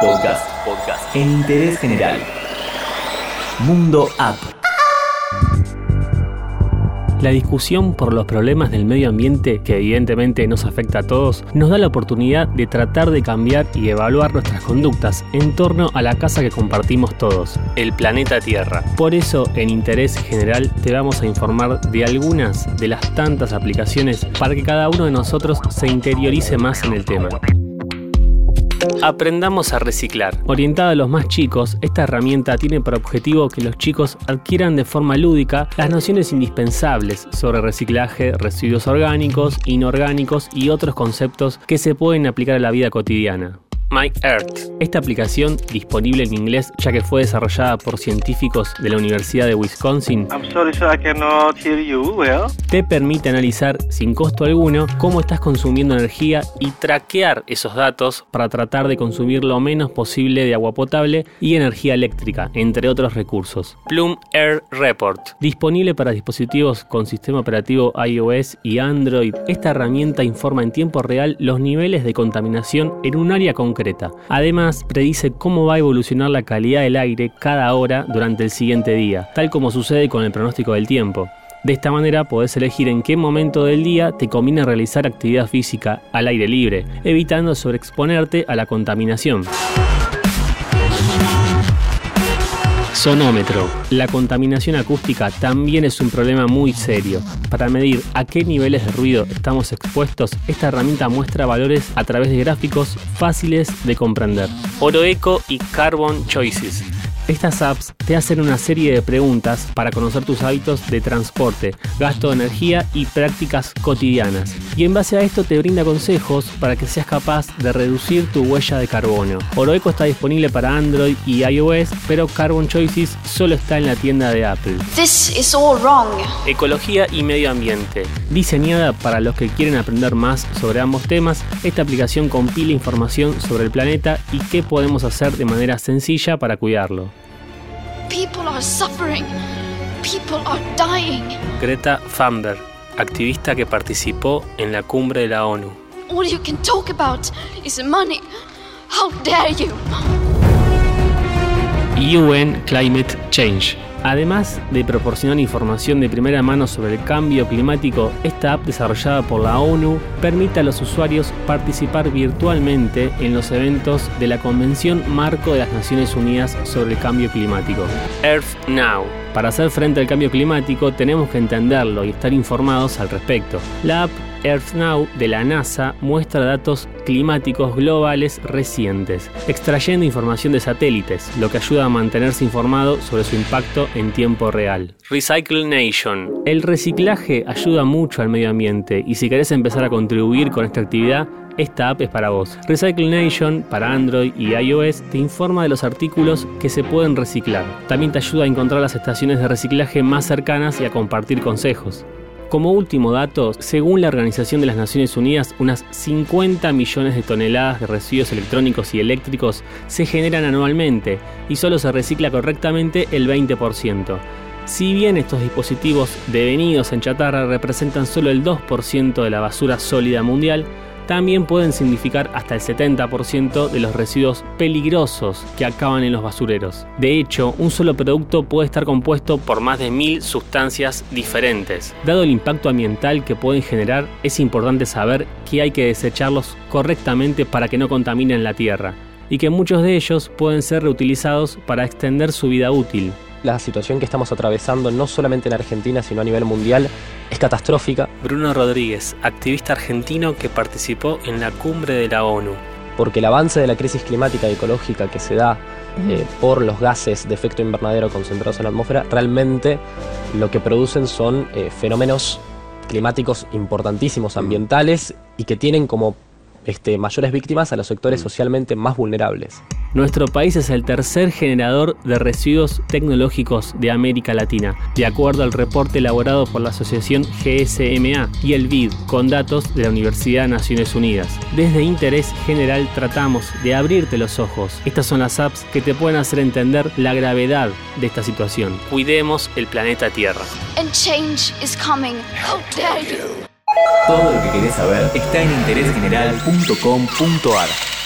Podcast. Podcast. En interés general. Mundo App. La discusión por los problemas del medio ambiente, que evidentemente nos afecta a todos, nos da la oportunidad de tratar de cambiar y evaluar nuestras conductas en torno a la casa que compartimos todos, el planeta Tierra. Por eso, en Interés General, te vamos a informar de algunas de las tantas aplicaciones para que cada uno de nosotros se interiorice más en el tema. Aprendamos a reciclar. Orientada a los más chicos, esta herramienta tiene por objetivo que los chicos adquieran de forma lúdica las nociones indispensables sobre reciclaje, residuos orgánicos, inorgánicos y otros conceptos que se pueden aplicar a la vida cotidiana. My Earth. Esta aplicación, disponible en inglés ya que fue desarrollada por científicos de la Universidad de Wisconsin, te permite analizar sin costo alguno cómo estás consumiendo energía y traquear esos datos para tratar de consumir lo menos posible de agua potable y energía eléctrica, entre otros recursos. Plum Air Report. Disponible para dispositivos con sistema operativo iOS y Android, esta herramienta informa en tiempo real los niveles de contaminación en un área concreta Además, predice cómo va a evolucionar la calidad del aire cada hora durante el siguiente día, tal como sucede con el pronóstico del tiempo. De esta manera podés elegir en qué momento del día te conviene realizar actividad física al aire libre, evitando sobreexponerte a la contaminación. Sonómetro. La contaminación acústica también es un problema muy serio. Para medir a qué niveles de ruido estamos expuestos, esta herramienta muestra valores a través de gráficos fáciles de comprender. Oroeco y Carbon Choices estas apps te hacen una serie de preguntas para conocer tus hábitos de transporte, gasto de energía y prácticas cotidianas. Y en base a esto te brinda consejos para que seas capaz de reducir tu huella de carbono. Oroeco está disponible para Android y iOS, pero Carbon Choices solo está en la tienda de Apple. This is all wrong. Ecología y medio ambiente. Diseñada para los que quieren aprender más sobre ambos temas, esta aplicación compila información sobre el planeta y qué podemos hacer de manera sencilla para cuidarlo. People are suffering. People are dying. Greta Thunberg, activista que participó en la cumbre de la ONU. All you can talk about is money. How dare you? UN Climate Change. Además de proporcionar información de primera mano sobre el cambio climático, esta app desarrollada por la ONU permite a los usuarios participar virtualmente en los eventos de la Convención Marco de las Naciones Unidas sobre el Cambio Climático, Earth Now. Para hacer frente al cambio climático tenemos que entenderlo y estar informados al respecto. La app EarthNow de la NASA muestra datos climáticos globales recientes, extrayendo información de satélites, lo que ayuda a mantenerse informado sobre su impacto en tiempo real. Recycle Nation. El reciclaje ayuda mucho al medio ambiente y si querés empezar a contribuir con esta actividad, esta app es para vos. Recycle Nation para Android y iOS te informa de los artículos que se pueden reciclar. También te ayuda a encontrar las estaciones de reciclaje más cercanas y a compartir consejos. Como último dato, según la Organización de las Naciones Unidas, unas 50 millones de toneladas de residuos electrónicos y eléctricos se generan anualmente y solo se recicla correctamente el 20%. Si bien estos dispositivos devenidos en chatarra representan solo el 2% de la basura sólida mundial, también pueden significar hasta el 70% de los residuos peligrosos que acaban en los basureros. De hecho, un solo producto puede estar compuesto por más de mil sustancias diferentes. Dado el impacto ambiental que pueden generar, es importante saber que hay que desecharlos correctamente para que no contaminen la tierra y que muchos de ellos pueden ser reutilizados para extender su vida útil. La situación que estamos atravesando no solamente en Argentina, sino a nivel mundial, es catastrófica. Bruno Rodríguez, activista argentino que participó en la cumbre de la ONU. Porque el avance de la crisis climática y ecológica que se da eh, por los gases de efecto invernadero concentrados en la atmósfera, realmente lo que producen son eh, fenómenos climáticos importantísimos ambientales y que tienen como este, mayores víctimas a los sectores socialmente más vulnerables. Nuestro país es el tercer generador de residuos tecnológicos de América Latina, de acuerdo al reporte elaborado por la asociación GSMA y el BID, con datos de la Universidad de Naciones Unidas. Desde Interés General tratamos de abrirte los ojos. Estas son las apps que te pueden hacer entender la gravedad de esta situación. Cuidemos el planeta Tierra. Todo lo que querés saber está en interésgeneral.com.ar.